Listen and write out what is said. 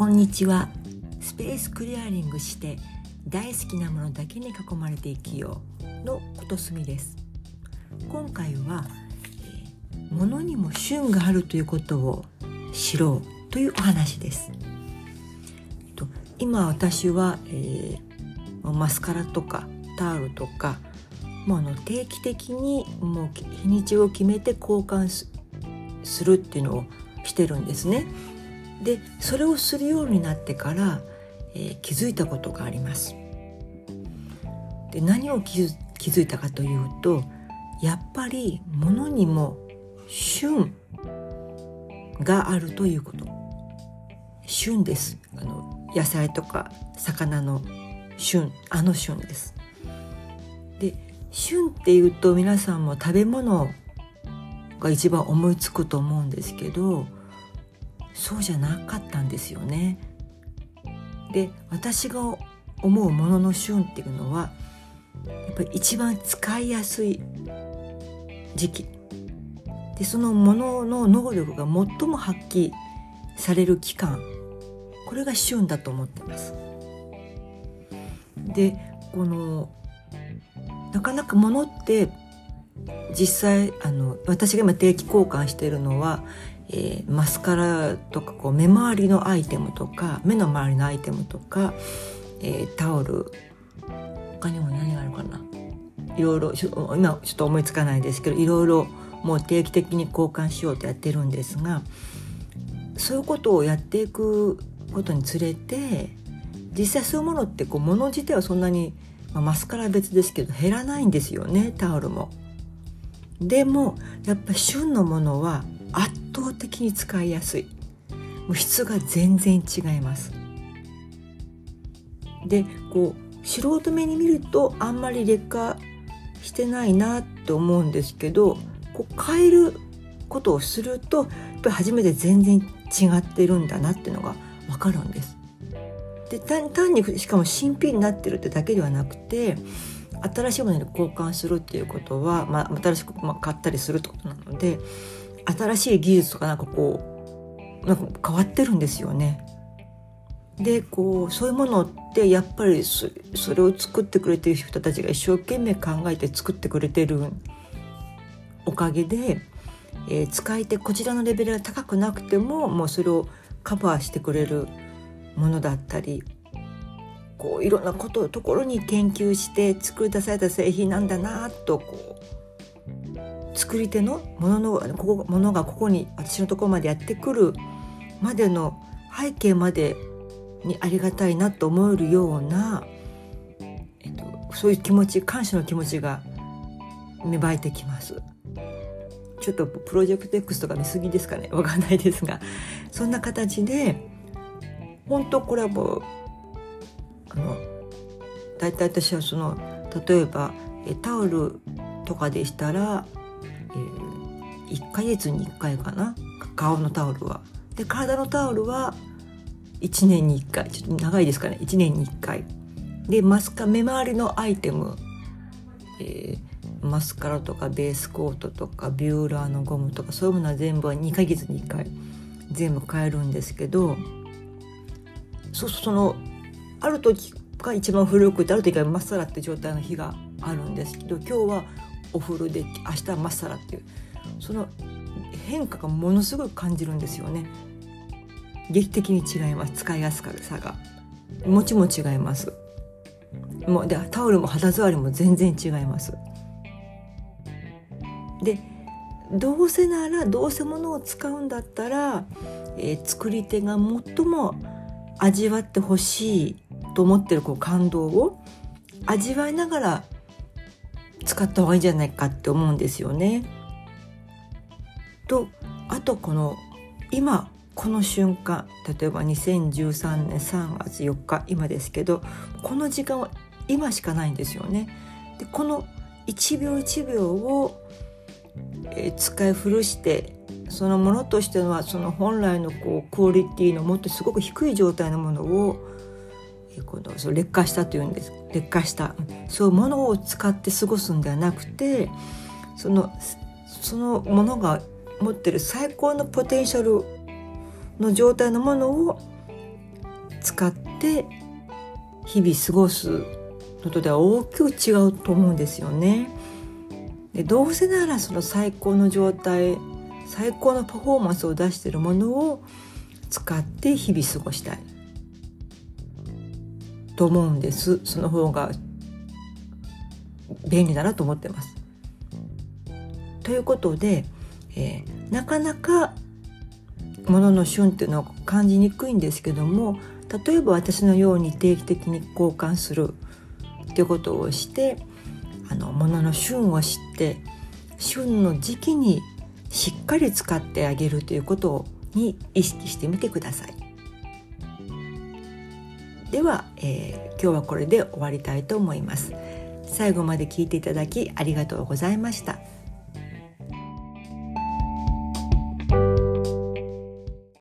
こんにちは。スペースクリアリングして大好きなものだけに囲まれて生きようのことすみです。今回は、え、物にも旬があるということを知ろうというお話です。と今私は、えー、マスカラとかタオルとかもうあの定期的にもう日にちを決めて交換するっていうのをしてるんですね。でそれをするようになってから、えー、気づいたことがあります。で何を気づいたかというとやっぱり物にも旬があるということ。旬です。あの野菜とか魚の旬あの旬です。で旬っていうと皆さんも食べ物が一番思いつくと思うんですけどそうじゃなかったんですよね。で私が思うものの旬っていうのはやっぱり一番使いやすい時期でそのものの能力が最も発揮される期間これが旬だと思ってます。でこのなかなか物って実際あの私が今定期交換しているのは、えー、マスカラとかこう目周りのアイテムとか目の周りのアイテムとか、えー、タオル他にも何があるかないろいろ今ちょっと思いつかないですけどいろいろもう定期的に交換しようとやってるんですがそういうことをやっていくことにつれて実際そういうものってこう物自体はそんなに、まあ、マスカラ別ですけど減らないんですよねタオルも。でもやっぱ旬のものは圧倒的に使いやすいもう質が全然違いますでこう素人目に見るとあんまり劣化してないなって思うんですけどこう変えることをするとやっぱり初めて全然違ってるんだなっていうのが分かるんです。で単にしかも新品になってるってだけではなくて新しいものに交換するっていうことは、まあ、新しく、まあ、買ったりするってことなので新しい技術とかなんかこうなんか変わってるんですよね。でこうそういうものってやっぱりそれを作ってくれてる人たちが一生懸命考えて作ってくれてるおかげで、えー、使い手こちらのレベルが高くなくてももうそれをカバーしてくれるものだったりこういろんなことところに研究して作り出された製品なんだなとこう作り手のもののここものがここに私のところまでやってくるまでの背景までにありがたいなと思えるような、えっと、そういう気持ち感謝の気持ちが芽生えてきます。ちょっとプロジェクト X とか見過ぎですかね わかんないですがそんな形で本当これはもうあの大体私はその例えばタオルとかでしたら、えー、1ヶ月に1回かな？顔のタオルは。で体のタオルは1年に1回。ちょっと長いですかね。1年に1回。でマスカ目周りのアイテム、えー、マスカラとかベースコートとかビューラーのゴムとかそういうものは全部は2ヶ月に1回。全部変えるんですけどそうそのある時が一番古くてある時はまっさらって状態の日があるんですけど今日はお風呂で明日はまっさらっていうその変化がものすごく感じるんですよね。劇的に違います。使いやすさが。持ちも違います。もうでタオルも肌触りも全然違います。でどうせならどうせ物を使うんだったら、えー、作り手が最も味わってほしいと思ってるこう感動を味わいながら使った方がいいんじゃないかって思うんですよね。とあとこの今この瞬間例えば2013年3月4日今ですけどこの時間は今しかないんですよね。でこの1秒1秒を、えー、使い古してそのものとしてのはその本来のこうクオリティのもっとすごく低い状態のものをこのそ劣化したというんです。劣化した。そういうものを使って過ごすんではなくてそのそのものが持ってる最高のポテンシャルの状態のものを使って日々過ごすのとでは大きく違うと思うんですよね。でどうせならその最高の状態最高のパフォーマンスを出しているものを使って日々過ごしたい。と思うんですその方が便利だなと思ってます。ということで、えー、なかなか物の旬っていうのを感じにくいんですけども例えば私のように定期的に交換するっていうことをしてあの物の旬を知って旬の時期にしっかり使ってあげるということに意識してみてください。では、えー、今日はこれで終わりたいと思います。最後まで聞いていただきありがとうございました。